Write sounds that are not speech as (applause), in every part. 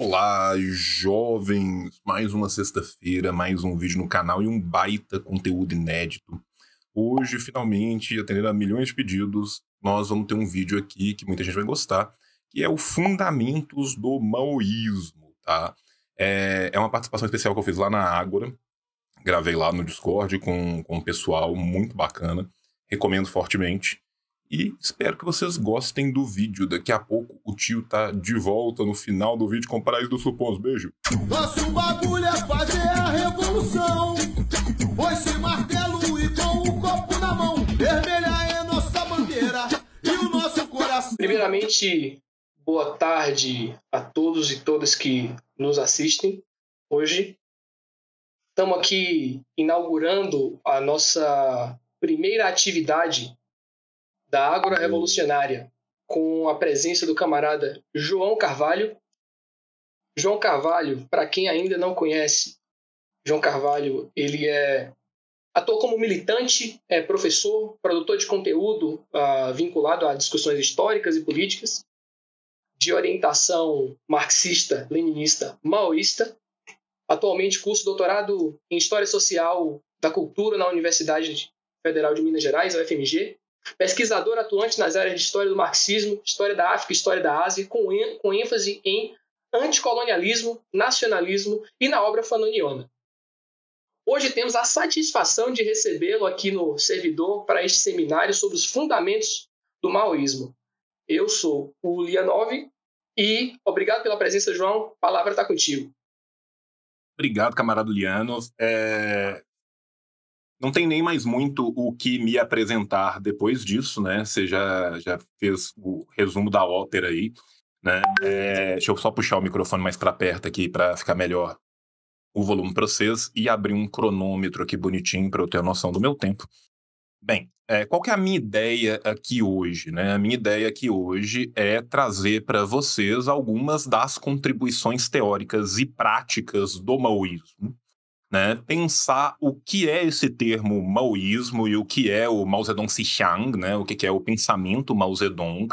Olá, jovens! Mais uma sexta-feira, mais um vídeo no canal e um baita conteúdo inédito. Hoje, finalmente, atendendo a milhões de pedidos, nós vamos ter um vídeo aqui que muita gente vai gostar, que é o Fundamentos do Maoísmo, tá? É, é uma participação especial que eu fiz lá na Ágora, gravei lá no Discord com, com um pessoal muito bacana, recomendo fortemente. E espero que vocês gostem do vídeo. Daqui a pouco o tio tá de volta no final do vídeo com o Paraíso do Supons. Beijo. Nosso bagulho é fazer a revolução. Foi martelo e com o copo na mão. Vermelha é nossa bandeira e o nosso coração. Primeiramente, boa tarde a todos e todas que nos assistem hoje. Estamos aqui inaugurando a nossa primeira atividade da Ágora Revolucionária, com a presença do camarada João Carvalho. João Carvalho, para quem ainda não conhece, João Carvalho, ele é atua como militante, é professor, produtor de conteúdo uh, vinculado a discussões históricas e políticas, de orientação marxista, leninista, maoísta. Atualmente curso doutorado em História Social da Cultura na Universidade Federal de Minas Gerais, UFMG, pesquisador atuante nas áreas de história do marxismo, história da África, história da Ásia, com, com ênfase em anticolonialismo, nacionalismo e na obra fanoniana. Hoje temos a satisfação de recebê-lo aqui no servidor para este seminário sobre os fundamentos do maoísmo. Eu sou o Lianov e obrigado pela presença, João. A palavra está contigo. Obrigado, camarada Lianov. É não tem nem mais muito o que me apresentar depois disso, né? Você já, já fez o resumo da ópera aí, né? É, deixa eu só puxar o microfone mais para perto aqui para ficar melhor o volume para vocês e abrir um cronômetro aqui bonitinho para eu ter a noção do meu tempo. Bem, é, qual que é a minha ideia aqui hoje? Né? A minha ideia aqui hoje é trazer para vocês algumas das contribuições teóricas e práticas do maoísmo né, pensar o que é esse termo maoísmo e o que é o Mao Zedong Xiang, né, o que é o pensamento Mao Zedong.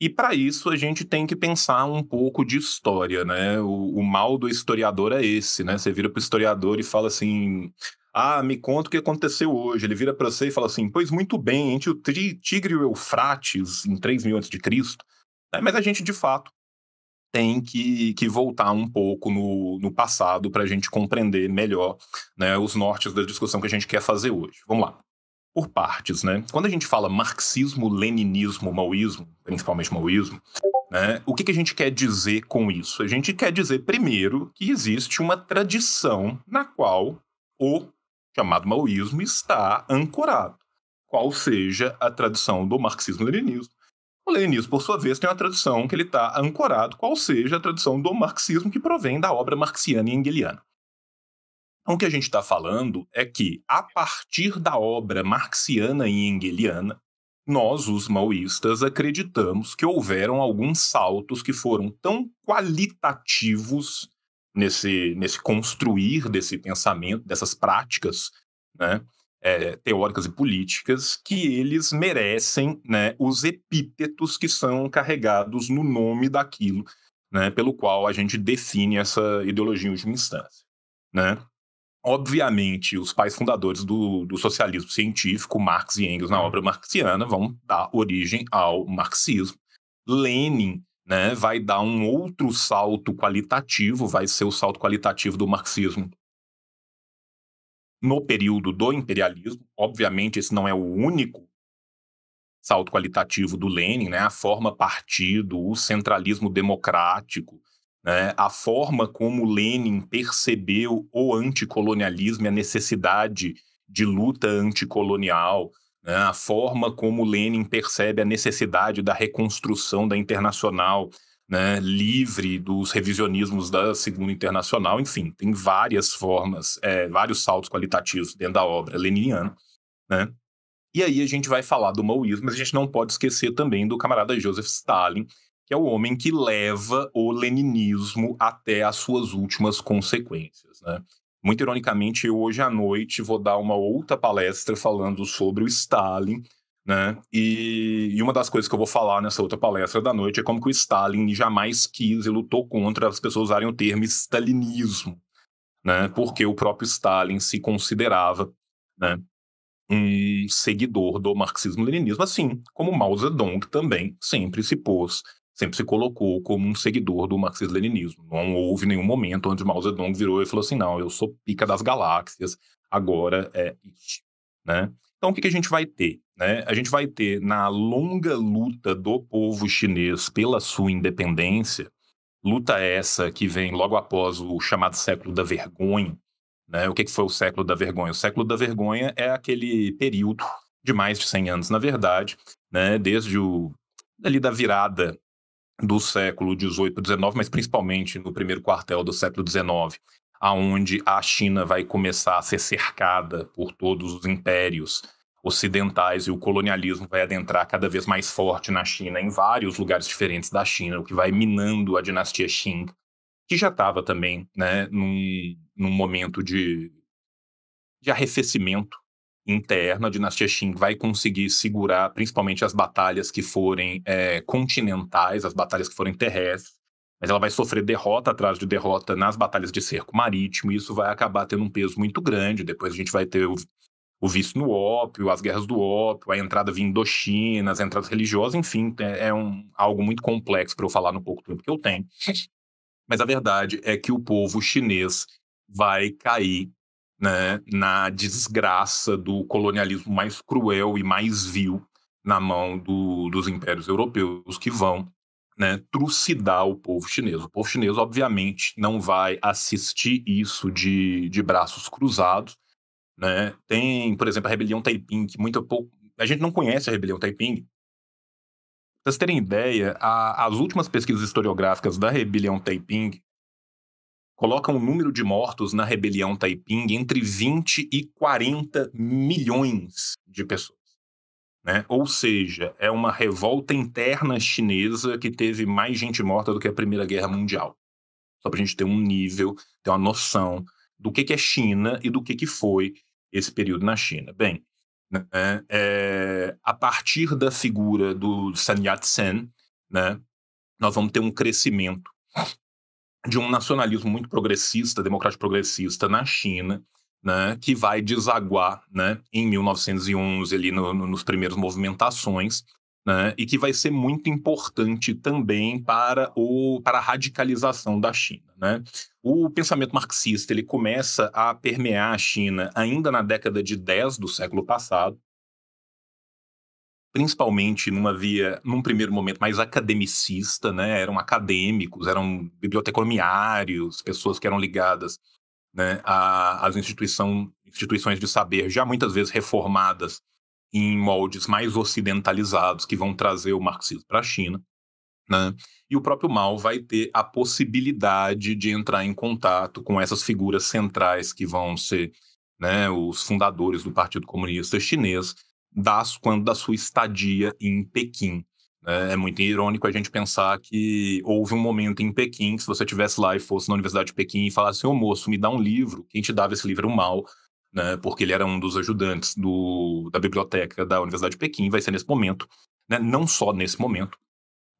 E para isso a gente tem que pensar um pouco de história, né? O, o mal do historiador é esse, né? Você vira para o historiador e fala assim: ah, me conta o que aconteceu hoje. Ele vira para você e fala assim: pois muito bem, entre o Tigre e o Eufrates, em 3 mil antes de Cristo. Né, mas a gente, de fato, tem que, que voltar um pouco no, no passado para a gente compreender melhor né, os nortes da discussão que a gente quer fazer hoje. Vamos lá. Por partes, né? Quando a gente fala marxismo, leninismo, maoísmo, principalmente maoísmo, né, o que, que a gente quer dizer com isso? A gente quer dizer, primeiro, que existe uma tradição na qual o chamado maoísmo está ancorado, qual seja a tradição do marxismo-leninismo, o leninismo, por sua vez, tem uma tradução que ele está ancorado, qual seja a tradução do marxismo que provém da obra marxiana e engeliana. Então, o que a gente está falando é que, a partir da obra marxiana e engeliana, nós, os maoístas, acreditamos que houveram alguns saltos que foram tão qualitativos nesse, nesse construir desse pensamento, dessas práticas, né, é, teóricas e políticas que eles merecem né, os epítetos que são carregados no nome daquilo né, pelo qual a gente define essa ideologia em última instância. Né? Obviamente, os pais fundadores do, do, socialismo científico, Marx e Engels, na obra marxiana, vão dar origem ao marxismo. Lenin né, vai dar um outro salto qualitativo, vai ser o salto qualitativo do marxismo no período do imperialismo. Obviamente, esse não é o único salto qualitativo do Lenin, né? a forma partido, o centralismo democrático, né? a forma como Lenin percebeu o anticolonialismo e a necessidade de luta anticolonial, né? a forma como Lenin percebe a necessidade da reconstrução da internacional né, livre dos revisionismos da Segunda Internacional, enfim, tem várias formas, é, vários saltos qualitativos dentro da obra leniniana, né? E aí a gente vai falar do maoísmo, mas a gente não pode esquecer também do camarada Joseph Stalin, que é o homem que leva o leninismo até as suas últimas consequências, né? Muito ironicamente, eu hoje à noite vou dar uma outra palestra falando sobre o Stalin, Né? E, e, uma das coisas que eu vou falar nessa outra palestra da noite é como que o Stalin jamais quis e lutou contra as pessoas usarem o termo stalinismo, né? porque o próprio Stalin se considerava né, um seguidor do marxismo-leninismo, assim como Mao Zedong também sempre se pôs, sempre se colocou como um seguidor do marxismo-leninismo. Não houve nenhum momento onde Mao Zedong virou e falou assim, não, eu sou pica das galáxias, agora é isso. Né? Então, o que, que a gente vai ter? Né? A gente vai ter, na longa luta do povo chinês pela sua independência, luta essa que vem logo após o chamado século da vergonha. Né? O que, que foi o século da vergonha? O século da vergonha é aquele período de mais de 100 anos, na verdade, né? desde o, ali da virada do século XVIII para XIX, mas principalmente no primeiro quartel do século XIX, aonde a China vai começar a ser cercada por todos os impérios ocidentais e o colonialismo vai adentrar cada vez mais forte na China, em vários lugares diferentes da China, o que vai minando a dinastia Qing, que já estava também né, num, num momento de, de arrefecimento interno. A dinastia Qing vai conseguir segurar principalmente as batalhas que forem é, continentais, as batalhas que forem terrestres, mas ela vai sofrer derrota atrás de derrota nas batalhas de cerco marítimo, e isso vai acabar tendo um peso muito grande. Depois a gente vai ter o, o vício no ópio, as guerras do ópio, a entrada via Indochina, as entradas religiosas, enfim, é, é um, algo muito complexo para eu falar no pouco tempo que eu tenho. Mas a verdade é que o povo chinês vai cair né, na desgraça do colonialismo mais cruel e mais vil na mão do, dos impérios europeus que vão né, trucidar o povo chinês. O povo chinês, obviamente, não vai assistir isso de, de braços cruzados. Né? Tem, por exemplo, a rebelião Taiping, que muito pouco. A gente não conhece a rebelião Taiping. Para vocês terem ideia, a, as últimas pesquisas historiográficas da rebelião Taiping colocam o número de mortos na rebelião Taiping entre 20 e 40 milhões de pessoas. Né? Ou seja, é uma revolta interna chinesa que teve mais gente morta do que a Primeira Guerra Mundial. Só para a gente ter um nível, ter uma noção do que, que é China e do que, que foi esse período na China. Bem, né, é, a partir da figura do Sun Yat-sen, né, nós vamos ter um crescimento de um nacionalismo muito progressista, democrático progressista na China, né, que vai desaguar né, em 1911, ali no, no, nos primeiros movimentações, né, e que vai ser muito importante também para, o, para a radicalização da China. Né? O pensamento marxista ele começa a permear a China ainda na década de 10 do século passado, principalmente numa via, num primeiro momento, mais academicista, né? eram acadêmicos, eram biblioteconomiários, pessoas que eram ligadas né, às instituição, instituições de saber, já muitas vezes reformadas em moldes mais ocidentalizados, que vão trazer o marxismo para a China. Né? E o próprio Mao vai ter a possibilidade de entrar em contato com essas figuras centrais que vão ser né, os fundadores do Partido Comunista Chinês, das, quando da sua estadia em Pequim. É, é muito irônico a gente pensar que houve um momento em Pequim, que se você estivesse lá e fosse na Universidade de Pequim e falasse, ô moço, me dá um livro, quem te dava esse livro era o Mal, né, porque ele era um dos ajudantes do, da biblioteca da Universidade de Pequim, vai ser nesse momento, né, não só nesse momento,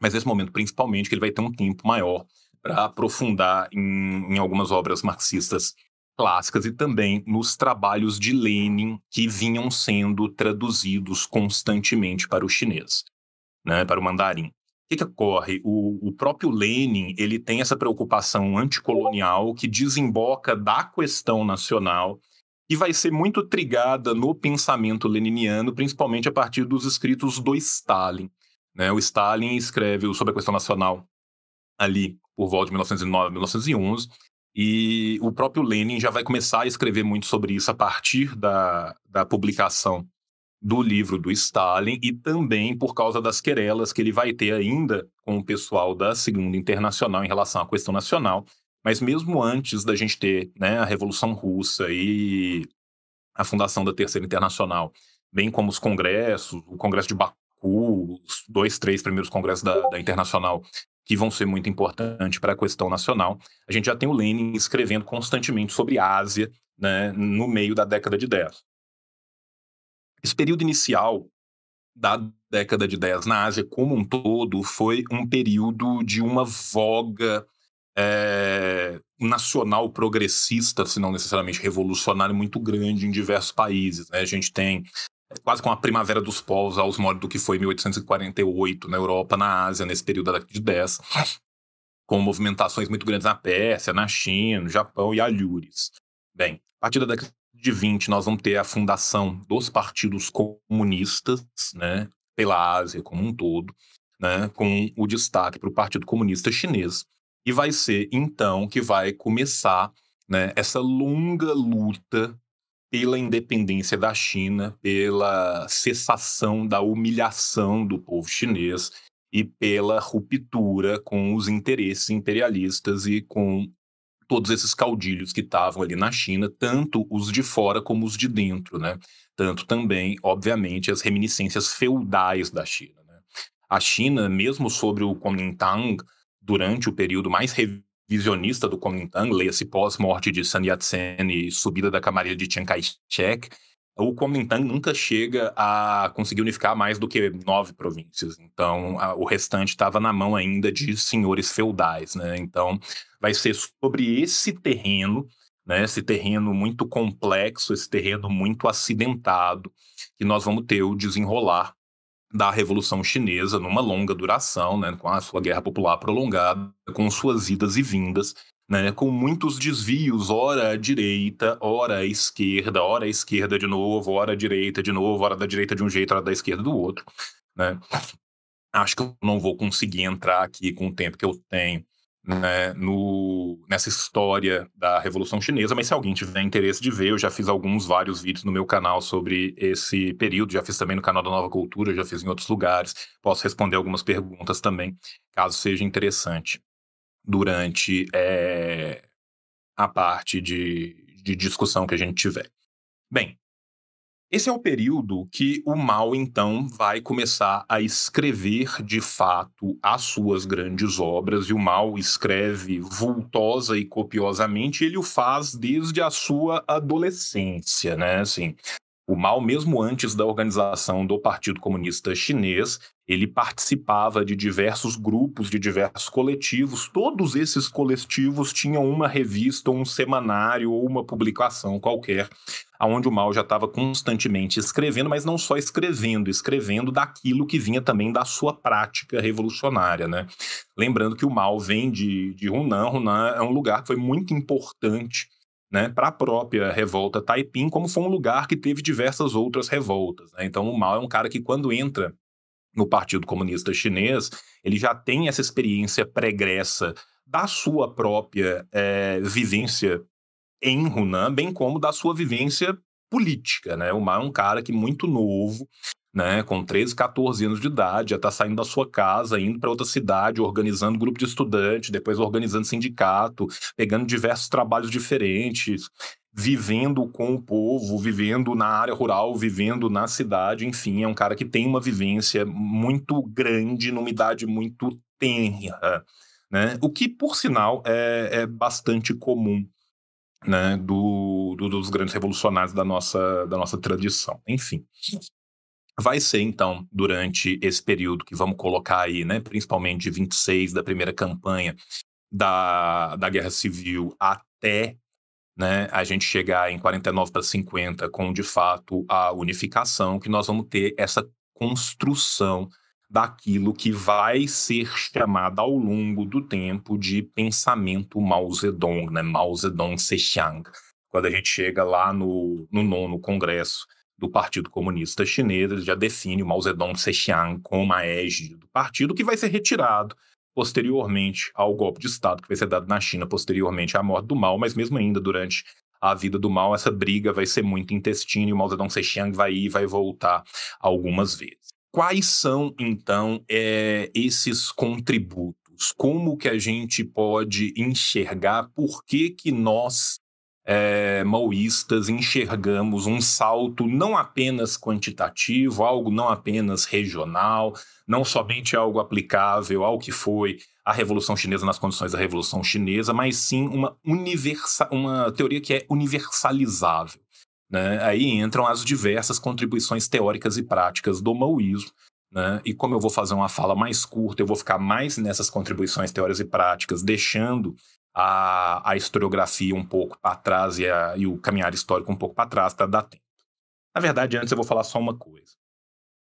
mas nesse momento principalmente que ele vai ter um tempo maior para aprofundar em, em algumas obras marxistas clássicas e também nos trabalhos de Lenin que vinham sendo traduzidos constantemente para o chinês né, para o mandarim. O que, que ocorre? O, o, próprio Lenin ele tem essa preocupação anticolonial que desemboca da questão nacional e vai ser muito trigada no pensamento leniniano, principalmente a partir dos escritos do Stalin. Né? O Stalin escreve sobre a questão nacional ali por volta de 1909, 1911, e o próprio Lenin já vai começar a escrever muito sobre isso a partir da, da publicação do livro do Stalin e também por causa das querelas que ele vai ter ainda com o pessoal da Segunda Internacional em relação à questão nacional. Mas mesmo antes da gente ter né, a Revolução Russa e a fundação da Terceira Internacional, bem como os congressos, o Congresso de Baku, os dois, três primeiros congressos da, da Internacional, que vão ser muito importantes para a questão nacional, a gente já tem o Lenin escrevendo constantemente sobre Ásia né, no meio da década de 10. Esse período inicial da década de 10 na Ásia como um todo foi um período de uma voga é, nacional progressista, se não necessariamente revolucionário, muito grande em diversos países. Né? A gente tem quase com a primavera dos povos aos moldes do que foi 1848 na Europa, na Ásia, nesse período da década de 10, com movimentações muito grandes na Pérsia, na China, no Japão e alhures. Bem, a partir da década de 20, nós vamos ter a fundação dos partidos comunistas, né, pela Ásia como um todo, né, com o destaque para o Partido Comunista Chinês. E vai ser, então, que vai começar né, essa longa luta pela independência da China, pela cessação da humilhação do povo chinês e pela ruptura com os interesses imperialistas e com todos esses caudilhos que estavam ali na China, tanto os de fora como os de dentro, né? Tanto também, obviamente, as reminiscências feudais da China. Né? A China, mesmo sobre o Kuomintang, durante o período mais revisionista do Kuomintang, leia-se pós-morte de Sun Yat-sen e subida da camarilha de Chiang Kai-shek, o Kuomintang nunca chega a conseguir unificar mais do que nove províncias. Então, a, o restante estava na mão ainda de senhores feudais, né? Então, vai ser sobre esse terreno, né? Esse terreno muito complexo, esse terreno muito acidentado, que nós vamos ter o desenrolar da Revolução Chinesa numa longa duração, né? Com a sua guerra popular prolongada, com suas idas e vindas né, com muitos desvios, ora à direita, ora à esquerda, ora à esquerda de novo, ora à direita de novo, ora da direita de um jeito, ora da esquerda do outro. Né. Acho que eu não vou conseguir entrar aqui com o tempo que eu tenho né, no, nessa história da Revolução Chinesa, mas se alguém tiver interesse de ver, eu já fiz alguns, vários vídeos no meu canal sobre esse período, já fiz também no canal da Nova Cultura, já fiz em outros lugares, posso responder algumas perguntas também, caso seja interessante durante é, a parte de, de discussão que a gente tiver. Bem, esse é o período que o mal, então, vai começar a escrever de fato as suas grandes obras, e o mal escreve vultosa e copiosamente, ele o faz desde a sua adolescência, né? Assim, o Mao, mesmo antes da organização do Partido Comunista Chinês, ele participava de diversos grupos, de diversos coletivos. Todos esses coletivos tinham uma revista, um semanário ou uma publicação qualquer, aonde o Mao já estava constantemente escrevendo, mas não só escrevendo, escrevendo daquilo que vinha também da sua prática revolucionária, né? Lembrando que o Mao vem de, de Hunan. Hunan é um lugar que foi muito importante né, para a própria revolta Taiping, como foi um lugar que teve diversas outras revoltas. Né? Então, o Mao é um cara que, quando entra no Partido Comunista Chinês, ele já tem essa experiência pregressa da sua própria é, vivência em Hunan, bem como da sua vivência política. Né? O Mao é um cara que, muito novo, né, com 13, 14 anos de idade, já está saindo da sua casa, indo para outra cidade, organizando grupo de estudante, depois organizando sindicato, pegando diversos trabalhos diferentes, vivendo com o povo, vivendo na área rural, vivendo na cidade, enfim, é um cara que tem uma vivência muito grande, numa idade muito tenra, né? O que, por sinal, é, é bastante comum né, do, do, dos grandes revolucionários da nossa, da nossa tradição. Enfim, vai ser, então, durante esse período que vamos colocar aí, né, principalmente de 26 da primeira campanha da, da Guerra Civil até né, a gente chegar em 49 para 50 com, de fato, a unificação, que nós vamos ter essa construção daquilo que vai ser chamado ao longo do tempo de pensamento Mao Zedong, né, Mao Zedong Sexiang. Quando a gente chega lá no, no nono congresso do Partido Comunista Chinês, ele já define o Mao Zedong Sexiang como a égide do partido, que vai ser retirado posteriormente ao golpe de Estado que vai ser dado na China, posteriormente à morte do Mao, mas mesmo ainda durante a vida do Mao, essa briga vai ser muito intestino e o Mao Zedong Sexiang vai ir e vai voltar algumas vezes. Quais são, então, é, esses contributos? Como que a gente pode enxergar por que, que nós é, maoístas enxergamos um salto não apenas quantitativo, algo não apenas regional, não somente algo aplicável ao que foi a Revolução Chinesa nas condições da Revolução Chinesa, mas sim uma, universa, uma teoria que é universalizável. né, aí entram as diversas contribuições teóricas e práticas do maoísmo, né? E como eu vou fazer uma fala mais curta, eu vou ficar mais nessas contribuições teóricas e práticas, deixando a, a historiografia um pouco para trás e, a, e, o caminhar histórico um pouco para trás para dar tempo. Na verdade, antes eu vou falar só uma coisa.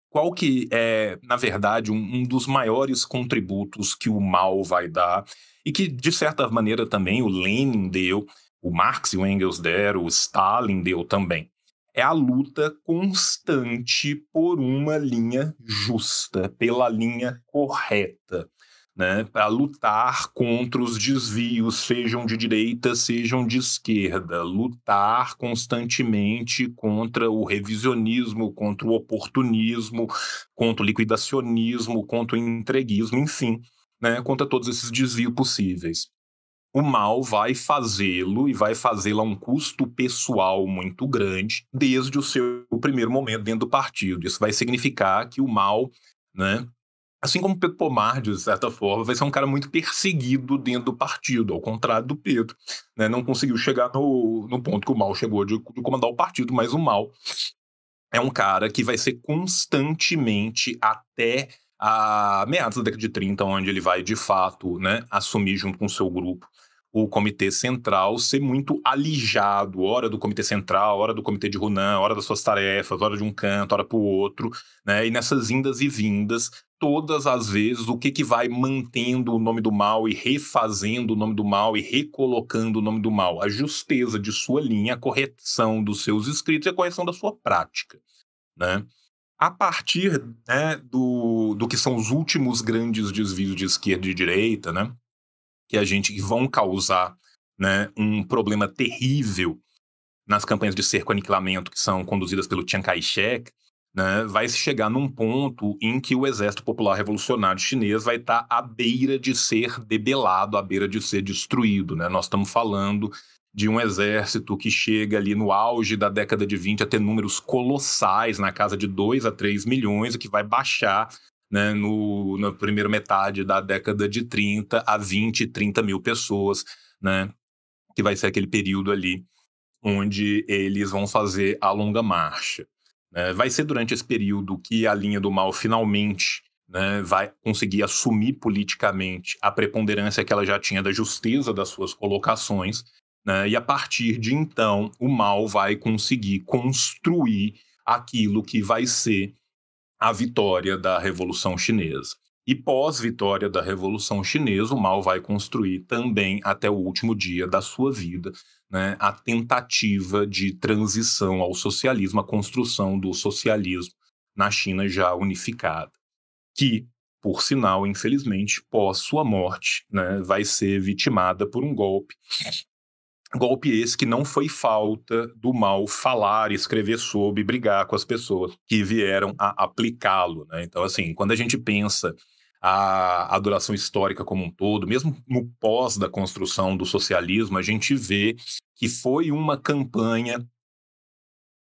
Qual que é, na verdade, um, um dos maiores contributos que o mal vai dar e que, de certa maneira, também o Lenin deu, o Marx e o Engels deram, o Stalin deu também é a luta constante por uma linha justa, pela linha correta, né? Para lutar contra os desvios, sejam de direita, sejam de esquerda, lutar constantemente contra o revisionismo, contra o oportunismo, contra o liquidacionismo, contra o entreguismo, enfim, né? Contra todos esses desvios possíveis o mal vai fazê-lo e vai fazê-lo a um custo pessoal muito grande desde o seu primeiro momento dentro do partido. Isso vai significar que o mal, né, assim como Pedro Pomar, de certa forma, vai ser um cara muito perseguido dentro do partido, ao contrário do Pedro. Né, não conseguiu chegar no, no ponto que o mal chegou de, de comandar o partido, mas o mal é um cara que vai ser constantemente até a meados da década de 30, onde ele vai de fato né, assumir junto com o seu grupo o comitê central ser muito alijado, hora do comitê central, hora do comitê de Runan, hora das suas tarefas, hora de um canto, hora para o outro, né? E nessas indas e vindas, todas as vezes, o que, que vai mantendo o nome do mal e refazendo o nome do mal e recolocando o nome do mal? A justeza de sua linha, a correção dos seus escritos e a correção da sua prática, né? A partir né, do, do que são os últimos grandes desvios de esquerda e direita, né? que a gente que vão causar né, um problema terrível nas campanhas de cerco aniquilamento que são conduzidas pelo Chiang Kai-shek, né, vai chegar num ponto em que o Exército Popular Revolucionário Chinês vai estar tá à beira de ser debelado, à beira de ser destruído. Né? Nós estamos falando de um exército que chega ali no auge da década de 20 a ter números colossais, na casa de 2 a 3 milhões, e que vai baixar né, no, na primeira metade da década de 30 a 20, 30 mil pessoas, né, que vai ser aquele período ali onde eles vão fazer a longa marcha. Né. Vai ser durante esse período que a linha do mal finalmente né, vai conseguir assumir politicamente a preponderância que ela já tinha da justeza das suas colocações, né, e a partir de então o mal vai conseguir construir aquilo que vai ser a vitória da Revolução Chinesa. E pós-vitória da Revolução Chinesa, o Mao vai construir também, até o último dia da sua vida, né, a tentativa de transição ao socialismo, a construção do socialismo na China já unificada, que, por sinal, infelizmente, pós sua morte, né, vai ser vitimada por um golpe Golpe esse que não foi falta do mal falar, escrever sobre, brigar com as pessoas que vieram a aplicá-lo. Né? Então, assim, quando a gente pensa a adoração histórica como um todo, mesmo no pós da construção do socialismo, a gente vê que foi uma campanha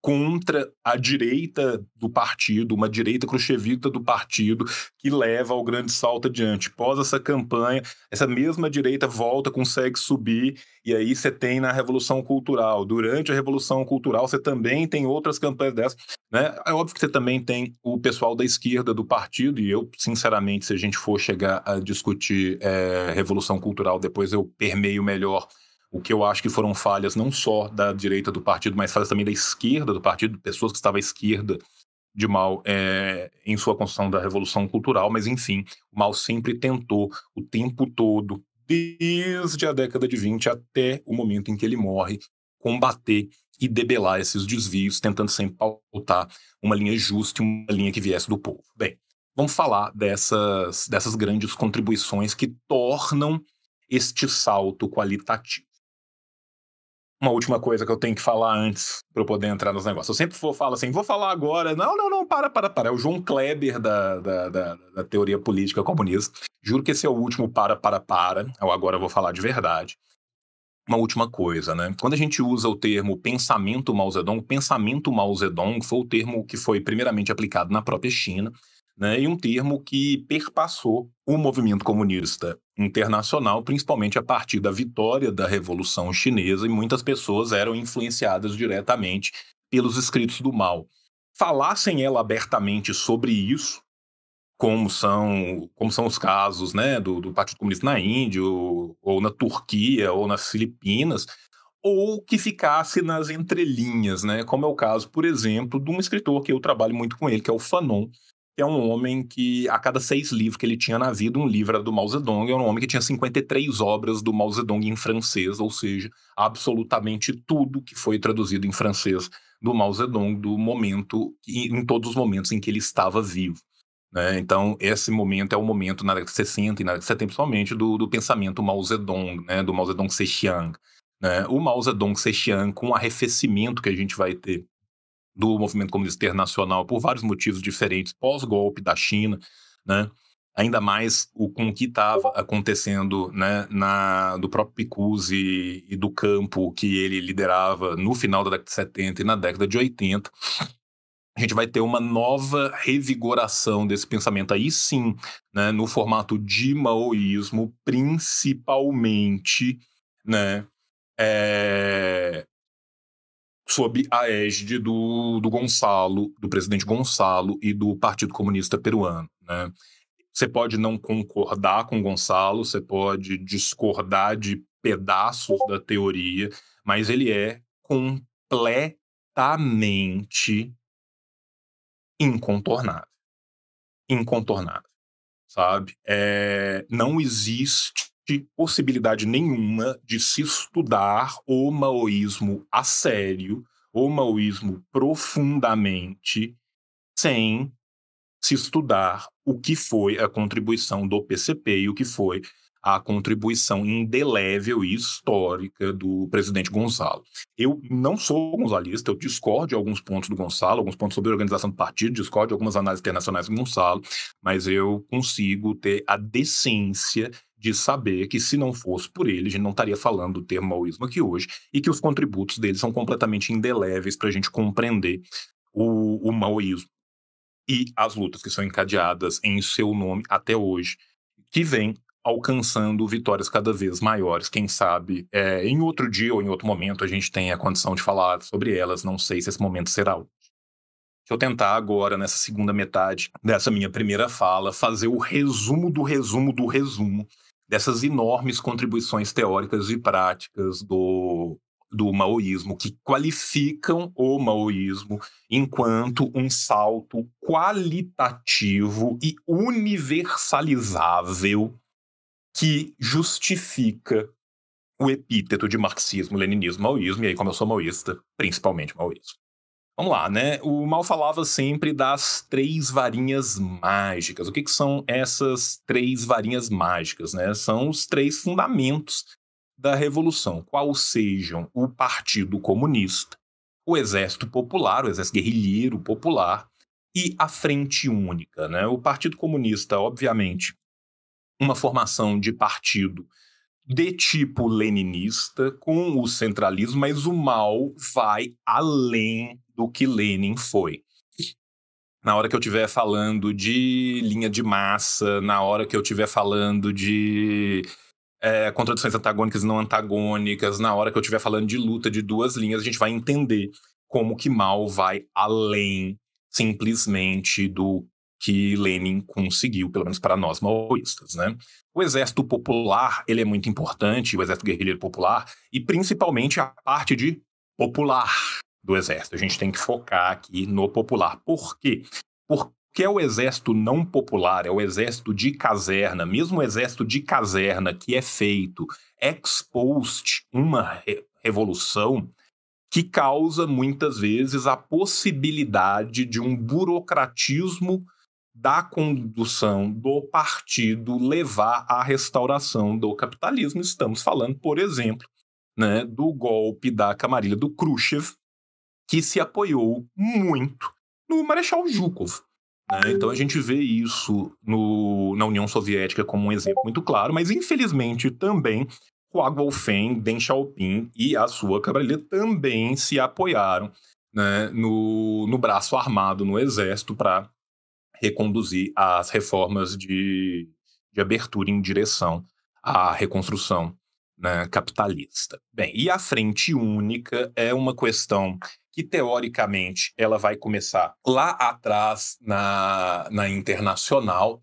contra a direita do partido, uma direita cruchevita do partido, que leva ao grande salto adiante. Pós essa campanha, essa mesma direita volta, consegue subir, e aí você tem na Revolução Cultural. Durante a Revolução Cultural, você também tem outras campanhas dessas. Né? É óbvio que você também tem o pessoal da esquerda do partido, e eu, sinceramente, se a gente for chegar a discutir é, Revolução Cultural, depois eu permeio melhor o que eu acho que foram falhas não só da direita do partido, mas falhas também da esquerda do partido, pessoas que estavam à esquerda de Mal é, em sua construção da revolução cultural, mas enfim, Mal sempre tentou o tempo todo, desde a década de 20 até o momento em que ele morre, combater e debelar esses desvios, tentando sempre pautar uma linha justa e uma linha que viesse do povo. Bem, vamos falar dessas, dessas grandes contribuições que tornam este salto qualitativo uma última coisa que eu tenho que falar antes para eu poder entrar nos negócios. Eu sempre vou falar assim, vou falar agora. Não, não, não, para, para, para. É o João Kleber da, da, da, da teoria política comunista. Juro que esse é o último para, para, para. Eu agora vou falar de verdade. Uma última coisa, né? Quando a gente usa o termo pensamento Mao Zedong, pensamento Mao Zedong foi o termo que foi primeiramente aplicado na própria China né, e um termo que perpassou o movimento comunista internacional, principalmente a partir da vitória da Revolução Chinesa, e muitas pessoas eram influenciadas diretamente pelos escritos do Mao. Falassem ela abertamente sobre isso, como são, como são os casos né, do, do Partido Comunista na Índia, ou, ou, na Turquia, ou nas Filipinas, ou que ficasse nas entrelinhas, né, como é o caso, por exemplo, de um escritor que eu trabalho muito com ele, que é o Fanon, que é um homem que, a cada seis livros que ele tinha na vida, um livro era do Mao Zedong, é um homem que tinha 53 obras do Mao Zedong em francês, ou seja, absolutamente tudo que foi traduzido em francês do Mao Zedong, do momento, em todos os momentos em que ele estava vivo. Né? Então, esse momento é o momento, na década de 60 e na década de 70, principalmente, do, do pensamento Mao Zedong, né? do Mao Zedong Sexiang. Né? O Mao Zedong Sexiang, com o arrefecimento que a gente vai ter do movimento comunista internacional por vários motivos diferentes, pós-golpe da China, né? ainda mais o com o que estava acontecendo né, na, do próprio Picuzzi e, do campo que ele liderava no final da década de 70 e na década de 80, a gente vai ter uma nova revigoração desse pensamento aí sim, né, no formato de maoísmo, principalmente, né, é, sob a égide do, do Gonçalo, do presidente Gonçalo e do Partido Comunista Peruano. Né? Você pode não concordar com Gonçalo, você pode discordar de pedaços da teoria, mas ele é completamente incontornável. Incontornável, sabe? É, não existe possibilidade nenhuma de se estudar o maoísmo a sério, o maoísmo profundamente, sem se estudar o que foi a contribuição do PCP e o que foi a contribuição indelével e histórica do presidente Gonçalo. Eu não sou gonzalista, eu discordo de alguns pontos do Gonçalo, alguns pontos sobre a organização do partido, discordo de algumas análises internacionais do Gonçalo, mas eu consigo ter a decência de saber que se não fosse por ele, a gente não estaria falando do termo maoísmo aqui hoje, e que os contributos dele são completamente indeléveis para a gente compreender o, o maoísmo e as lutas que são encadeadas em seu nome até hoje, que vem alcançando vitórias cada vez maiores. Quem sabe é, em outro dia ou em outro momento a gente tem a condição de falar sobre elas. Não sei se esse momento será. Deixa eu tentar agora, nessa segunda metade dessa minha primeira fala, fazer o resumo do resumo do resumo dessas enormes contribuições teóricas e práticas do, do maoísmo, que qualificam o maoísmo enquanto um salto qualitativo e universalizável que justifica o epíteto de marxismo, leninismo, maoísmo, e aí, como eu sou maoísta, principalmente maoísmo. Vamos lá, né? O Mal falava sempre das três varinhas mágicas. O que, que são essas três varinhas mágicas, né? São os três fundamentos da revolução, qual sejam o Partido Comunista, o Exército Popular, o Exército Guerrilheiro Popular e a Frente Única, né? O Partido Comunista, obviamente, uma formação de partido de tipo leninista, com o centralismo, mas o mal vai além do que Lenin foi. Na hora que eu estiver falando de linha de massa, na hora que eu estiver falando de é, contradições antagônicas e não antagônicas, na hora que eu estiver falando de luta de duas linhas, a gente vai entender como que mal vai além simplesmente do que Lenin conseguiu, pelo menos para nós maoístas, né? O exército popular, ele é muito importante, o exército guerrilheiro popular, e principalmente a parte de popular do exército. A gente tem que focar aqui no popular. Por quê? Porque é o exército não popular, é o exército de caserna, mesmo o exército de caserna que é feito ex post uma re revolução, que causa muitas vezes a possibilidade de um burocratismo da condução do partido levar à restauração do capitalismo. Estamos falando, por exemplo, né, do golpe da camarilha do Khrushchev, que se apoiou muito no Marechal Zhukov. Né? Então a gente vê isso no, na União Soviética como um exemplo muito claro, mas infelizmente também Hua Guofeng, Deng Xiaoping e a sua camarilha também se apoiaram né, no, no braço armado no exército para reconduzir as reformas de, de abertura em direção à reconstrução né, capitalista. Bem, e a frente única é uma questão que teoricamente ela vai começar lá atrás na, na internacional,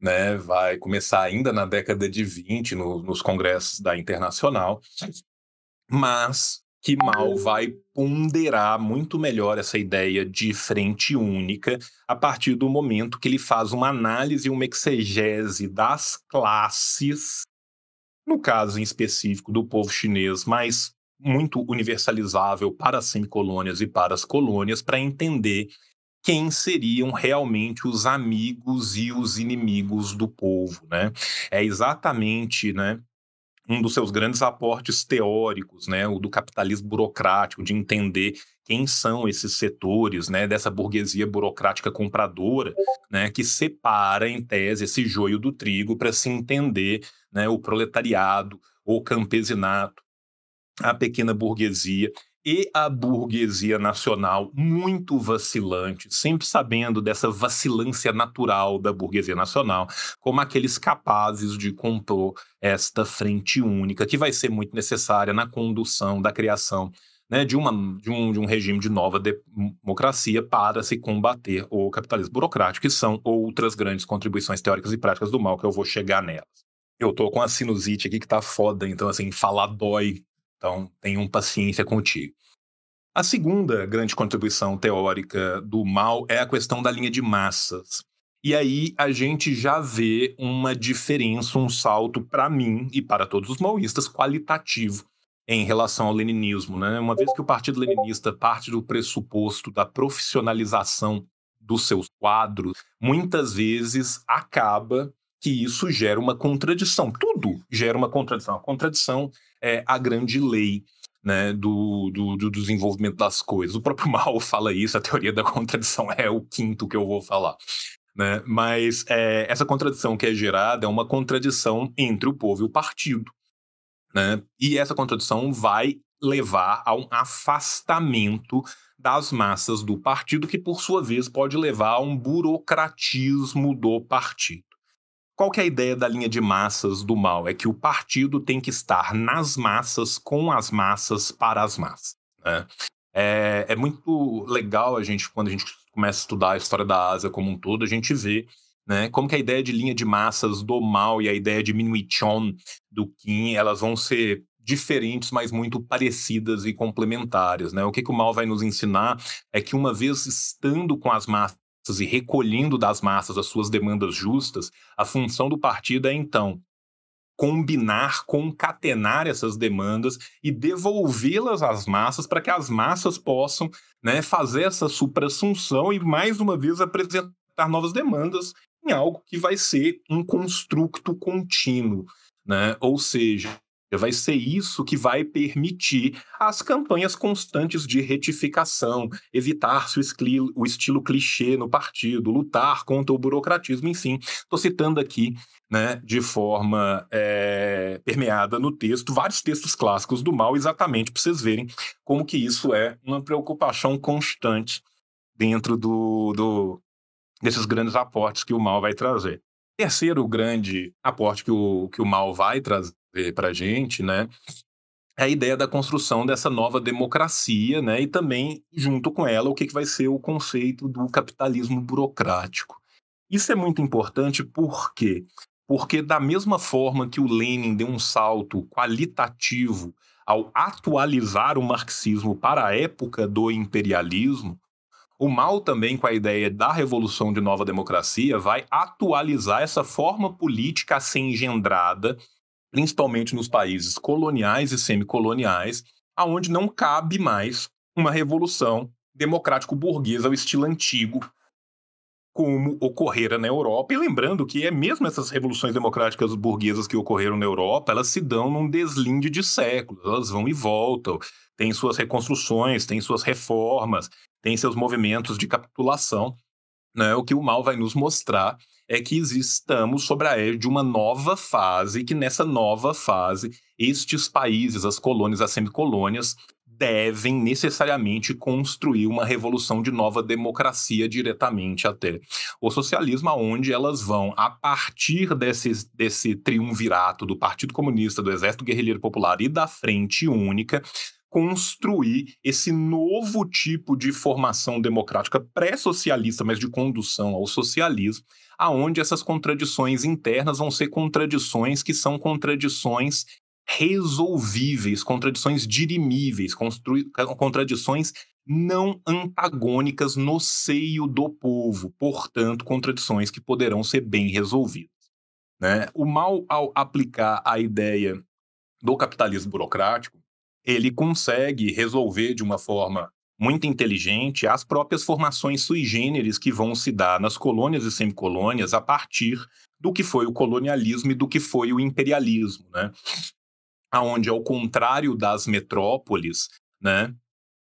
né, vai começar ainda na década de 20 no, nos congressos da internacional, mas que mal vai ponderar muito melhor essa ideia de frente única a partir do momento que ele faz uma análise uma exegese das classes, no caso em específico do povo chinês, mas muito universalizável para as semicolônias e para as colônias, para entender quem seriam realmente os amigos e os inimigos do povo, né? É exatamente, né, um dos seus grandes aportes teóricos, né, o do capitalismo burocrático, de entender quem são esses setores, né, dessa burguesia burocrática compradora, né, que separa em tese esse joio do trigo para se entender, né, o proletariado, o campesinato, a pequena burguesia e a burguesia nacional muito vacilante, sempre sabendo dessa vacilância natural da burguesia nacional, como aqueles capazes de compor esta frente única, que vai ser muito necessária na condução da criação né, de, uma, de, um, de um regime de nova democracia para se combater o capitalismo burocrático, que são outras grandes contribuições teóricas e práticas do mal que eu vou chegar nelas. Eu tô com a sinusite aqui que tá foda, então assim, falar dói então, tenham paciência contigo. A segunda grande contribuição teórica do mal é a questão da linha de massas. E aí a gente já vê uma diferença, um salto para mim e para todos os maoístas qualitativo em relação ao leninismo, né? Uma vez que o Partido Leninista parte do pressuposto da profissionalização dos seus quadros, muitas vezes acaba que isso gera uma contradição. Tudo gera uma contradição. A contradição é a grande lei né, do, do, do, desenvolvimento das coisas. O próprio (laughs) Mao fala isso, a teoria da contradição é o quinto que eu vou falar. Né? Mas é, essa contradição que é gerada é uma contradição entre o povo e o partido. Né? E essa contradição vai levar a um afastamento das massas do partido, que por sua vez pode levar a um burocratismo do partido. Qual que é a ideia da linha de massas do mal? É que o partido tem que estar nas massas, com as massas, para as massas. Né? É, é, muito legal a gente, quando a gente começa a estudar a história da Ásia como um todo, a gente vê né, como que a ideia de linha de massas do mal e a ideia de Minuichon do Kim, elas vão ser diferentes, mas muito parecidas e complementares. Né? O que, que o mal vai nos ensinar é que uma vez estando com as massas e recolhendo das massas as suas demandas justas, a função do partido é então combinar, concatenar essas demandas e devolvê-las às massas para que as massas possam né, fazer essa suprassunção e, mais uma vez, apresentar novas demandas em algo que vai ser um construto contínuo. Né? Ou seja, Vai ser isso que vai permitir as campanhas constantes de retificação, estilo, o estilo clichê no partido, lutar contra o burocratismo, enfim. Estou citando aqui, né, de forma é, permeada no texto, vários textos clássicos do mal, exatamente para vocês verem como que isso é uma preocupação constante dentro do, do desses grandes aportes que o mal vai trazer. Terceiro grande aporte que o, que o mal vai trazer para a gente, né? É a ideia da construção dessa nova democracia, né? E também, junto com ela, o que, que vai ser o conceito do capitalismo burocrático. Isso é muito importante por quê? Porque, da mesma forma que o Lenin deu um salto qualitativo ao atualizar o marxismo para a época do imperialismo, o Mao também, com a ideia da revolução de nova democracia, vai atualizar essa forma política a ser engendrada principalmente nos países coloniais e semicoloniais, aonde não cabe mais uma revolução democrático-burguesa ao estilo antigo, como ocorrera na Europa. E lembrando que é mesmo essas revoluções democráticas burguesas que ocorreram na Europa, elas se dão num deslinde de séculos, elas vão e voltam, têm suas reconstruções, têm suas reformas, têm seus movimentos de capitulação. Né? O que o mal vai nos mostrar é que estamos sobre a era de uma nova fase, que nessa nova fase, estes países, as colônias, as semicolônias, devem necessariamente construir uma revolução de nova democracia diretamente até o socialismo, onde elas vão, a partir desse, desse triunvirato do Partido Comunista, do Exército Guerrilheiro Popular e da Frente Única, construir esse novo tipo de formação democrática pré-socialista, mas de condução ao socialismo, aonde essas contradições internas vão ser contradições que são contradições resolvíveis, contradições dirimíveis, contradições não antagônicas no seio do povo, portanto, contradições que poderão ser bem resolvidas. Né? O mal, ao aplicar a ideia do capitalismo burocrático, ele consegue resolver de uma forma muito inteligente as próprias formações sui generis que vão se dar nas colônias e semicolônias a partir do que foi o colonialismo e do que foi o imperialismo, né? Aonde, ao contrário das metrópoles, né,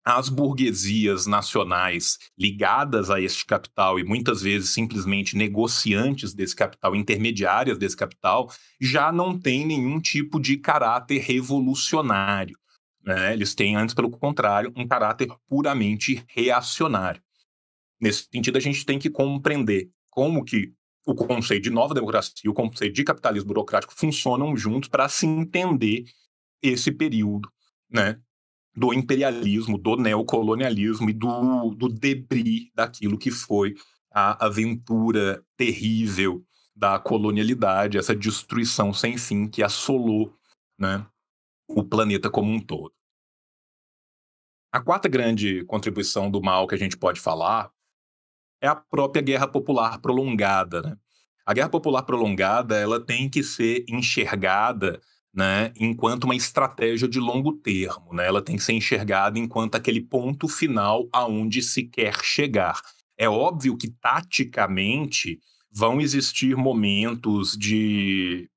as burguesias nacionais ligadas a este capital e muitas vezes simplesmente negociantes desse capital, intermediárias desse capital, já não têm nenhum tipo de caráter revolucionário. Né? Eles têm, antes, pelo contrário, um caráter puramente reacionário. Nesse sentido, a gente tem que compreender como que o conceito de nova democracia e o conceito de capitalismo burocrático funcionam juntos para se entender esse período né, do imperialismo, do neocolonialismo e do, do debris daquilo que foi a aventura terrível da colonialidade, essa destruição sem fim que assolou né, o planeta como um todo. A quarta grande contribuição do mal que a gente pode falar é a própria guerra popular prolongada. Né? A guerra popular prolongada ela tem que ser enxergada né, enquanto uma estratégia de longo termo. Né? Ela tem que ser enxergada enquanto aquele ponto final aonde se quer chegar. É óbvio que, taticamente, vão existir momentos de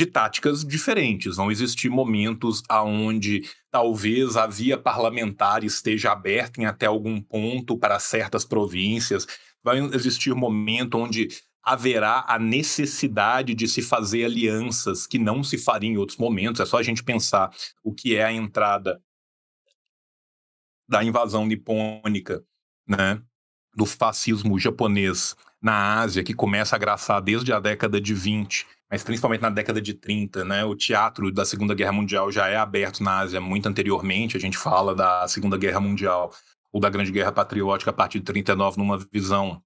de táticas diferentes. Vão existir momentos aonde talvez a via parlamentar esteja aberta em até algum ponto para certas províncias. Vai existir momento onde haverá a necessidade de se fazer alianças que não se fariam em outros momentos. É só a gente pensar o que é a entrada da invasão nipônica, né, do fascismo japonês na Ásia, que começa a graçar desde a década de 20 mas principalmente na década de 30, né? O teatro da Segunda Guerra Mundial já é aberto na Ásia muito anteriormente. A gente fala da Segunda Guerra Mundial ou da Grande Guerra Patriótica a partir de 39 numa visão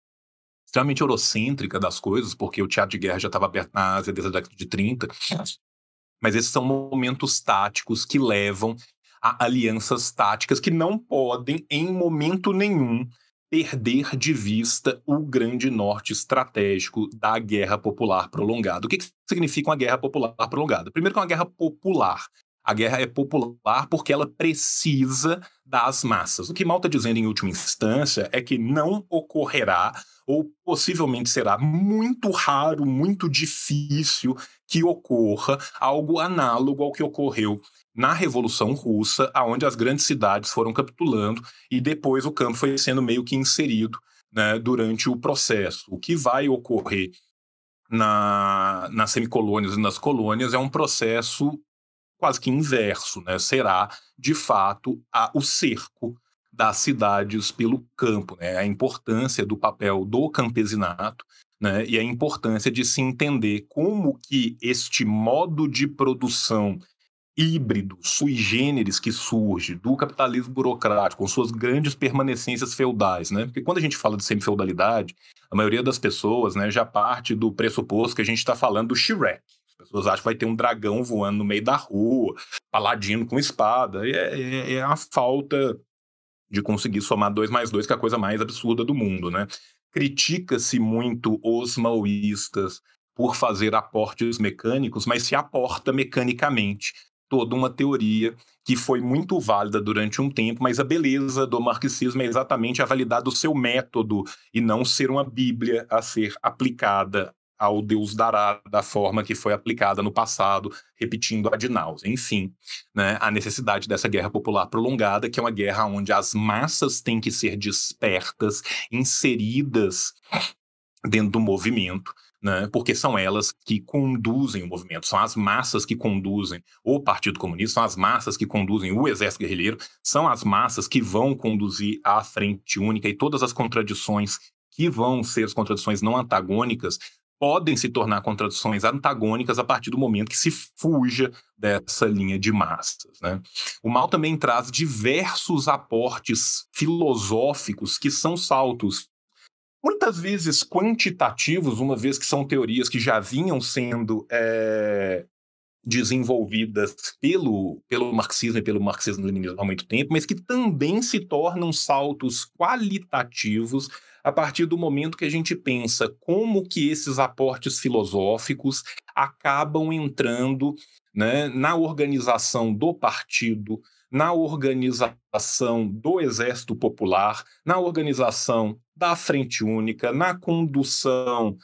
extremamente eurocêntrica das coisas, porque o teatro de guerra já estava aberto na Ásia desde a década de 30. Mas esses são momentos táticos que levam a alianças táticas que não podem, em momento nenhum, perder de vista o grande norte estratégico da guerra popular prolongada. O que, que significa uma guerra popular prolongada? Primeiro, que é uma guerra popular. A guerra é popular porque ela precisa das massas. O que Mal está dizendo em última instância é que não ocorrerá, ou possivelmente será muito raro, muito difícil que ocorra algo análogo ao que ocorreu na Revolução Russa, aonde as grandes cidades foram capitulando e depois o campo foi sendo meio que inserido né, durante o processo. O que vai ocorrer na, nas semicolônias e nas colônias é um processo quase que inverso, né? será de fato a, o cerco das cidades pelo campo, né? a importância do papel do campesinato né? e a importância de se entender como que este modo de produção híbrido, sui generis que surge do capitalismo burocrático, com suas grandes permanências feudais, né? Porque quando a gente fala de semi-feudalidade, a maioria das pessoas, né, já parte do pressuposto que a gente está falando do Shrek. As pessoas acham que vai ter um dragão voando no meio da rua, paladino com espada. É, é, é a falta de conseguir somar dois mais dois, que é a coisa mais absurda do mundo, né? Critica-se muito os maoístas por fazer aportes mecânicos, mas se aporta mecanicamente toda uma teoria que foi muito válida durante um tempo, mas a beleza do marxismo é exatamente a validade do seu método e não ser uma bíblia a ser aplicada ao Deus dará da forma que foi aplicada no passado, repetindo a de. Enfim, né, a necessidade dessa guerra popular prolongada, que é uma guerra onde as massas têm que ser despertas, inseridas dentro do movimento, né, porque são elas que conduzem o movimento, são as massas que conduzem o Partido Comunista, são as massas que conduzem o Exército Guerrilheiro, são as massas que vão conduzir a Frente Única e todas as contradições que vão ser as contradições não antagônicas podem se tornar contradições antagônicas a partir do momento que se fuja dessa linha de massas. Né? O mal também traz diversos aportes filosóficos que são saltos muitas vezes quantitativos, uma vez que são teorias que já vinham sendo é, desenvolvidas pelo, pelo marxismo e pelo marxismo-leninismo há muito tempo, mas que também se tornam saltos qualitativos a partir do momento que a gente pensa como que esses aportes filosóficos acabam entrando né, na organização do partido, na organização do Exército Popular, na organização da Frente Única, na condução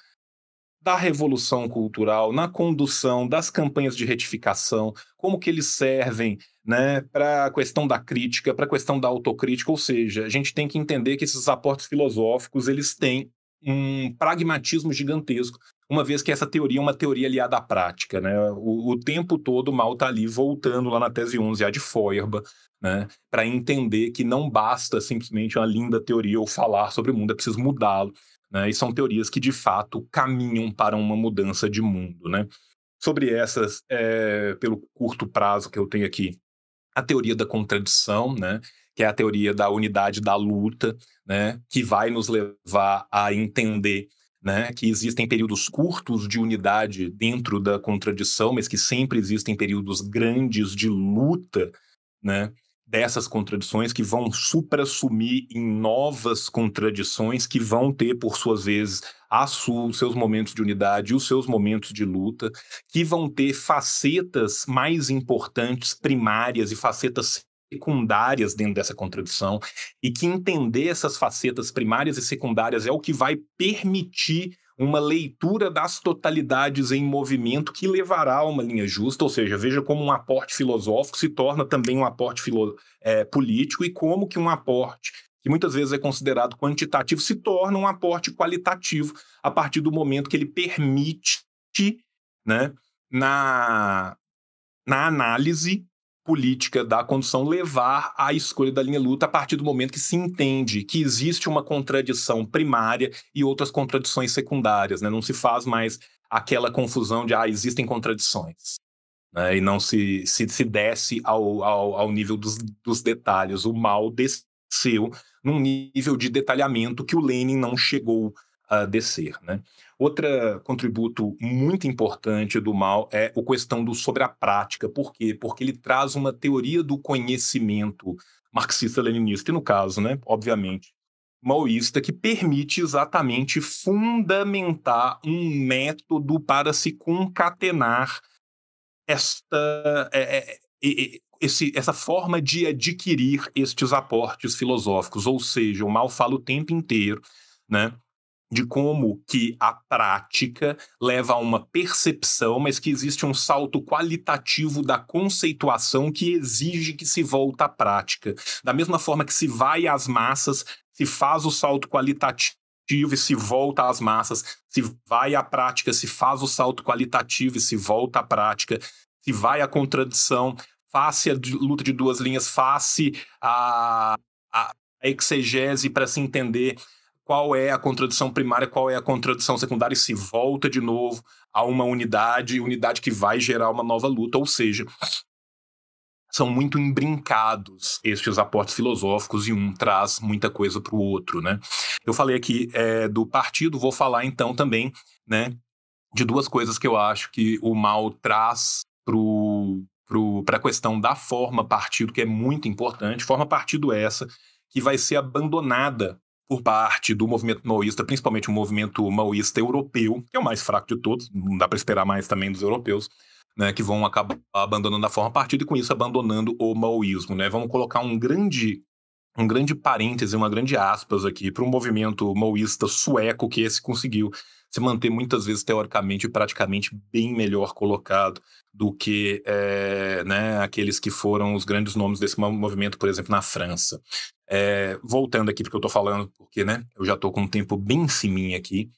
da revolução cultural, na condução das campanhas de retificação, como que eles servem né, para a questão da crítica, para a questão da autocrítica, ou seja, a gente tem que entender que esses aportes filosóficos eles têm um pragmatismo gigantesco, uma vez que essa teoria é uma teoria aliada à prática. Né? O, o tempo todo mal está ali voltando lá na tese 11, a de Feuerbach, né, para entender que não basta simplesmente uma linda teoria ou falar sobre o mundo, é preciso mudá-lo. Né? E são teorias que, de fato, caminham para uma mudança de mundo. Né? Sobre essas, é, pelo curto prazo que eu tenho aqui, a teoria da contradição, né? que é a teoria da unidade da luta, né? que vai nos levar a entender né, que existem períodos curtos de unidade dentro da contradição, mas que sempre existem períodos grandes de luta, né, dessas contradições que vão suprassumir em novas contradições que vão ter, por suas vezes, os seus momentos de unidade e os seus momentos de luta, que vão ter facetas mais importantes, primárias e facetas secundárias dentro dessa contradição e que entender essas facetas primárias e secundárias é o que vai permitir uma leitura das totalidades em movimento que levará a uma linha justa, ou seja, veja como um aporte filosófico se torna também um aporte filo, é, político e como que um aporte que muitas vezes é considerado quantitativo se torna um aporte qualitativo a partir do momento que ele permite, né, na, na análise política da condução levar à escolha da linha luta a partir do momento que se entende que existe uma contradição primária e outras contradições secundárias. Né? Não se faz mais aquela confusão de ah, existem contradições. Né? E não se, se, se desce ao, ao, ao nível dos, dos detalhes. O mal desceu num nível de detalhamento que o Lenin não chegou a descer. Né? Outro contributo muito importante do mal é a questão do sobre a prática. Por quê? Porque ele traz uma teoria do conhecimento marxista-leninista, e no caso, né, obviamente, maoísta, que permite exatamente fundamentar um método para se concatenar esta, é, é, é, esse, essa forma de adquirir estes aportes filosóficos. Ou seja, o mal fala o tempo inteiro né, de como que a prática leva a uma percepção, mas que existe um salto qualitativo da conceituação que exige que se volta à prática. Da mesma forma que se vai às massas, se faz o salto qualitativo e se volta às massas, se vai à prática, se faz o salto qualitativo e se volta à prática, se vai à contradição, face a luta de duas linhas, face a, a exegese para se entender qual é a contradição primária, qual é a contradição secundária, e se volta de novo a uma unidade, unidade que vai gerar uma nova luta, ou seja, são muito embrincados estes aportes filosóficos e um traz muita coisa para o outro, né? Eu falei aqui é, do partido, vou falar então também, né, de duas coisas que eu acho que o mal traz para a questão da forma partido, que é muito importante, forma partido essa que vai ser abandonada por parte do movimento maoísta, principalmente o movimento maoísta europeu, que é o mais fraco de todos, não dá para esperar mais também dos europeus, né, que vão acabar abandonando a forma partida e com isso abandonando o maoísmo, né? Vamos colocar um grande um grande parêntese, uma grande aspas aqui para um movimento maoísta sueco que esse conseguiu se manter muitas vezes teoricamente e praticamente bem melhor colocado do que é, né, aqueles que foram os grandes nomes desse movimento, por exemplo, na França. É, voltando aqui porque eu estou falando, porque né, eu já estou com um tempo bem em cima aqui.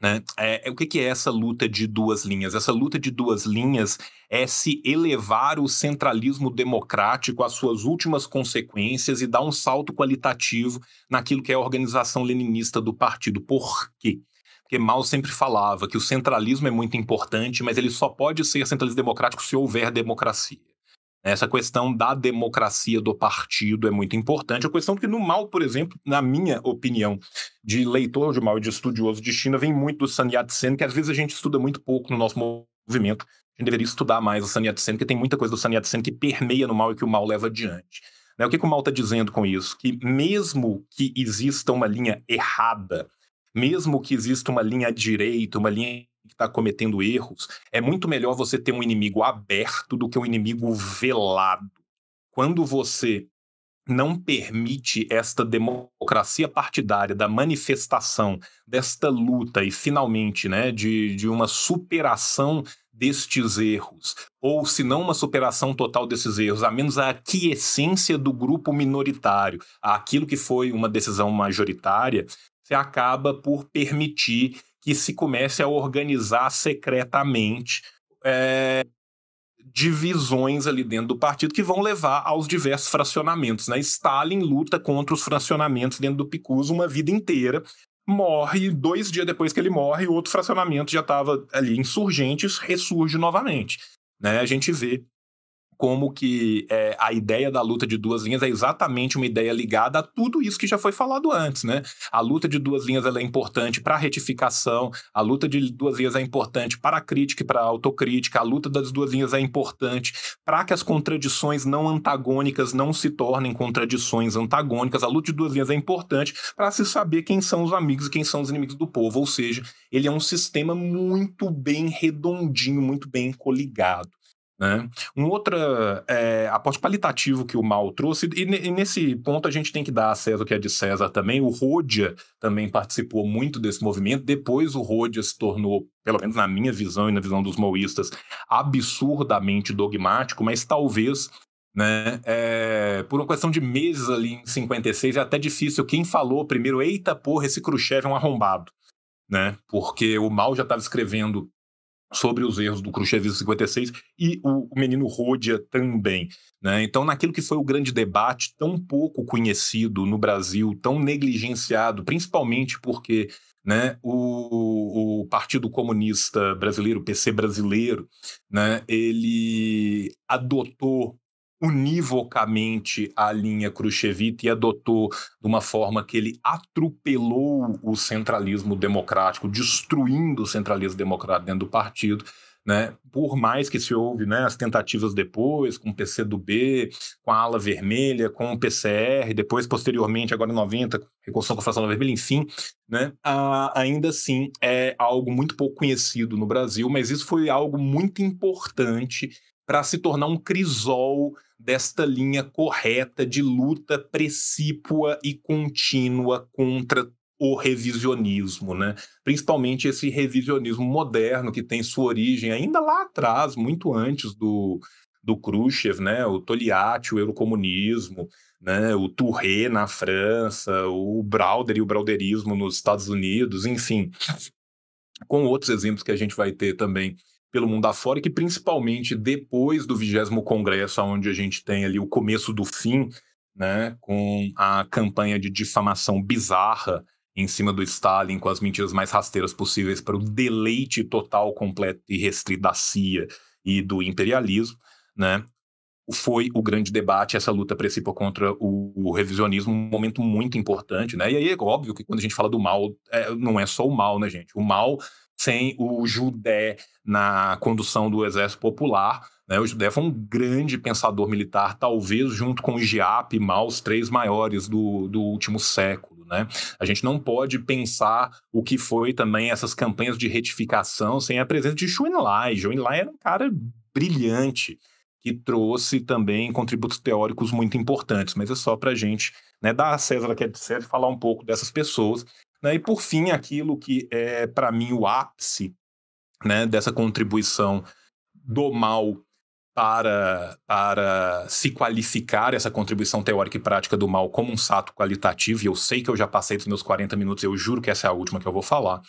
Né? É, é, o que, que é essa luta de duas linhas? Essa luta de duas linhas é se elevar o centralismo democrático às suas últimas consequências e dar um salto qualitativo naquilo que é a organização leninista do partido. Por quê? Porque Mao sempre falava que o centralismo é muito importante, mas ele só pode ser centralismo democrático se houver democracia. Essa questão da democracia do partido é muito importante. A questão que no Mao, por exemplo, na minha opinião, de leitor de Mao e de estudioso de China, vem muito do Sun Yat-sen, que às vezes a gente estuda muito pouco no nosso movimento. A gente deveria estudar mais o Sun Yat-sen, porque tem muita coisa do Sun Yat-sen que permeia no Mao e que o Mao leva adiante. Né? O que, que o Mao está dizendo com isso? Que mesmo que exista uma linha errada, mesmo que exista uma linha direita, uma linha que está cometendo erros, é muito melhor você ter um inimigo aberto do que um inimigo velado. Quando você não permite esta democracia partidária da manifestação desta luta e finalmente né, de, de uma superação destes erros, ou se não uma superação total desses erros, a menos a aquiescência do grupo minoritário, aquilo que foi uma decisão majoritária, você acaba por permitir que se comece a organizar secretamente é, divisões ali dentro do partido que vão levar aos diversos fracionamentos. Né? Stalin luta contra os fracionamentos dentro do PICUS uma vida inteira. Morre, dois dias depois que ele morre, outro fracionamento já estava ali insurgentes, ressurge novamente. Né? A gente vê como que é, a ideia da luta de duas linhas é exatamente uma ideia ligada a tudo isso que já foi falado antes, né? A luta de duas linhas é importante para a retificação, a luta de duas linhas é importante para a crítica e para a autocrítica, a luta das duas linhas é importante para que as contradições não antagônicas não se tornem contradições antagônicas, a luta de duas linhas é importante para se saber quem são os amigos e quem são os inimigos do povo, ou seja, ele é um sistema muito bem redondinho, muito bem coligado. Né? Um outro é, aporte qualitativo que o Mal trouxe, e, e, nesse ponto a gente tem que dar a César o que é de César também. O Rodia também participou muito desse movimento. Depois o Rodia se tornou, pelo menos na minha visão e na visão dos maoístas, absurdamente dogmático, mas talvez né? É, por uma questão de meses ali em 56, é até difícil. Quem falou primeiro, eita porra, esse Khrushchev é um arrombado, né? Porque o Mal já estava escrevendo sobre os erros do Khrushchev 56 e o, o menino Rodia também. Né? Então, naquilo que foi o grande debate, tão pouco conhecido no Brasil, tão negligenciado, principalmente porque né, o, o, Partido Comunista Brasileiro, o PC brasileiro, né, ele adotou univocamente a linha Khrushchevita e adotou de uma forma que ele atropelou o centralismo democrático, destruindo o centralismo democrático dentro do partido. Né? Por mais que se houve né, as tentativas depois, com o PCdoB, com a ala vermelha, com o PCR, depois, posteriormente, agora em 90, reconstrução com a fração vermelha, enfim, né, ainda assim é algo muito pouco conhecido no Brasil, mas isso foi algo muito importante para se tornar um crisol desta linha correta de luta precípua e contínua contra o revisionismo, né? Principalmente esse revisionismo moderno que tem sua origem ainda lá atrás, muito antes do, do Khrushchev, né? O Togliatti, o eurocomunismo, né? O Touré na França, o Brauder e o Brauderismo nos Estados Unidos, enfim, com outros exemplos que a gente vai ter também pelo mundo afora e que principalmente depois do vigésimo congresso, onde a gente tem ali o começo do fim, né, com a campanha de difamação bizarra em cima do Stalin, com as mentiras mais rasteiras possíveis para o deleite total, completo e restrito da CIA e do imperialismo, né, foi o grande debate, essa luta principal contra o, o, revisionismo, um momento muito importante, né? E aí é óbvio que quando a gente fala do mal, é, não é só o mal, né, gente? O mal sem o Judé na condução do Exército Popular. Né? O Judé foi um grande pensador militar, talvez junto com o Giap e Mao, os três maiores do, do último século. Né? A gente não pode pensar o que foi também essas campanhas de retificação sem a presença de. Xu Enlai era um cara brilhante, que trouxe também contributos teóricos muito importantes, mas é só para a gente né, dar a César que é de César falar um pouco dessas pessoas né? E, por fim, aquilo que é, para mim, o ápice né, dessa contribuição do mal para, para se qualificar essa contribuição teórica e prática do mal como um sato qualitativo, e eu sei que eu já passei dos meus 40 minutos, eu juro que essa é a última que eu vou falar,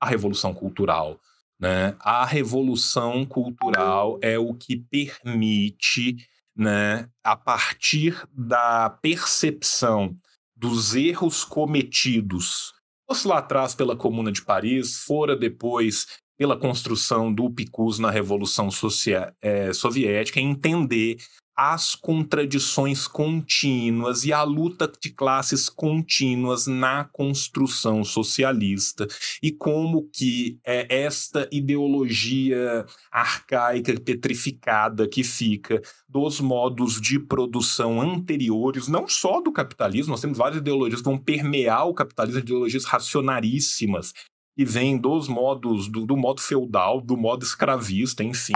a revolução cultural. Né? A revolução cultural é o que permite, né, a partir da percepção dos erros cometidos, fosse lá atrás pela Comuna de Paris, fora depois pela construção do PICUS na Revolução é, Soviética, entender as contradições contínuas e a luta de classes contínuas na construção socialista. E como que é esta ideologia arcaica petrificada que fica dos modos de produção anteriores, não só do capitalismo, nós temos várias ideologias que vão permear o capitalismo, ideologias racionaríssimas, que vem dos modos, do, do, modo feudal, do modo escravista, enfim,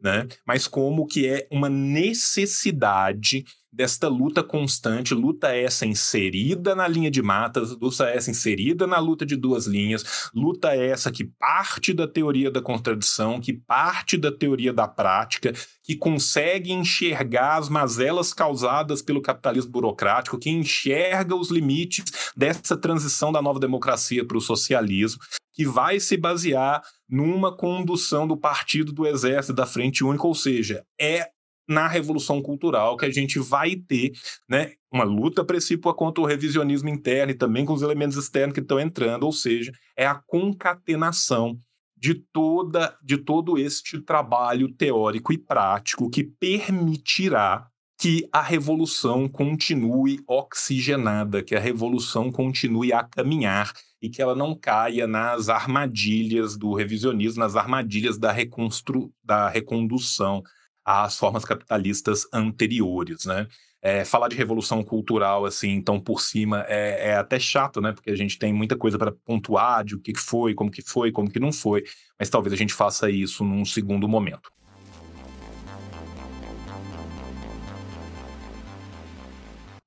né? Mas como que é uma necessidade desta luta constante, luta essa inserida na linha de matas, luta essa inserida na luta de duas linhas, luta essa que parte da teoria da contradição, que parte da teoria da prática, que consegue enxergar as mazelas causadas pelo capitalismo burocrático, que enxerga os limites dessa transição da nova democracia para o socialismo, que vai se basear numa condução do partido do exército da frente única, ou seja, é na revolução cultural que a gente vai ter né, uma luta precípua contra o revisionismo interno e também com os elementos externos que estão entrando, ou seja, é a concatenação de toda de todo este trabalho teórico e prático que permitirá que a revolução continue oxigenada, que a revolução continue a caminhar e que ela não caia nas armadilhas do revisionismo, nas armadilhas da, reconstru da recondução às formas capitalistas anteriores, né? É, falar de revolução cultural, assim, então por cima, é, é até chato, né? Porque a gente tem muita coisa para pontuar de o que foi, como que foi, como que não foi, mas talvez a gente faça isso num segundo momento.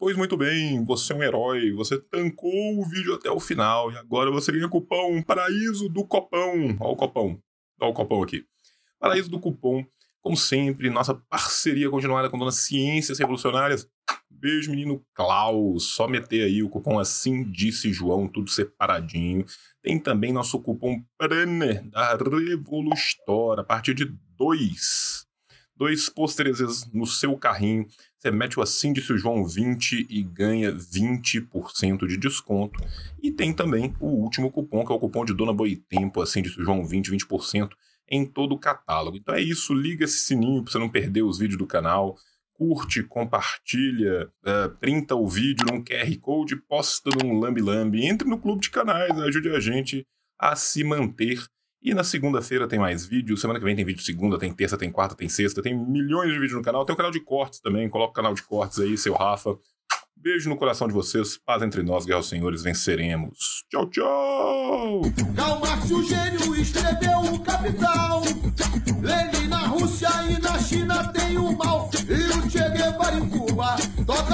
Pois muito bem, você é um herói, você tancou o vídeo até o final e agora você ganha cupom Paraíso do Copão. Olha o copão, olha o copão aqui. Paraíso do Cupom como sempre, nossa parceria continuada com Dona Ciências Revolucionárias. Beijo, menino Klaus. Só meter aí o cupom assim, disse João, tudo separadinho. Tem também nosso cupom Brenner da Revolustor, a partir de dois. Dois pôsteres no seu carrinho. Você mete o assim, o João 20 e ganha 20% de desconto. E tem também o último cupom, que é o cupom de Dona Boitempo, assim, disse o João 20, 20% em todo o catálogo. Então é isso, liga esse sininho para você não perder os vídeos do canal. Curte, compartilha, uh, printa o vídeo num QR Code, posta num Lambi Lambi. Entre no clube de canais, ajude a gente a se manter. E na segunda-feira tem mais vídeo. Semana que vem tem vídeo segunda, tem terça, tem quarta, tem sexta. Tem milhões de vídeos no canal. Tem o canal de cortes também. Coloca o canal de cortes aí, seu Rafa. Beijo no coração de vocês. Paz entre nós, guerra aos senhores, venceremos. Tchau, tchau! Karl Marx, o gênio, escreveu o Capital. Lenin na Rússia e na China tem o mal. E o Che Guevara em Cuba toca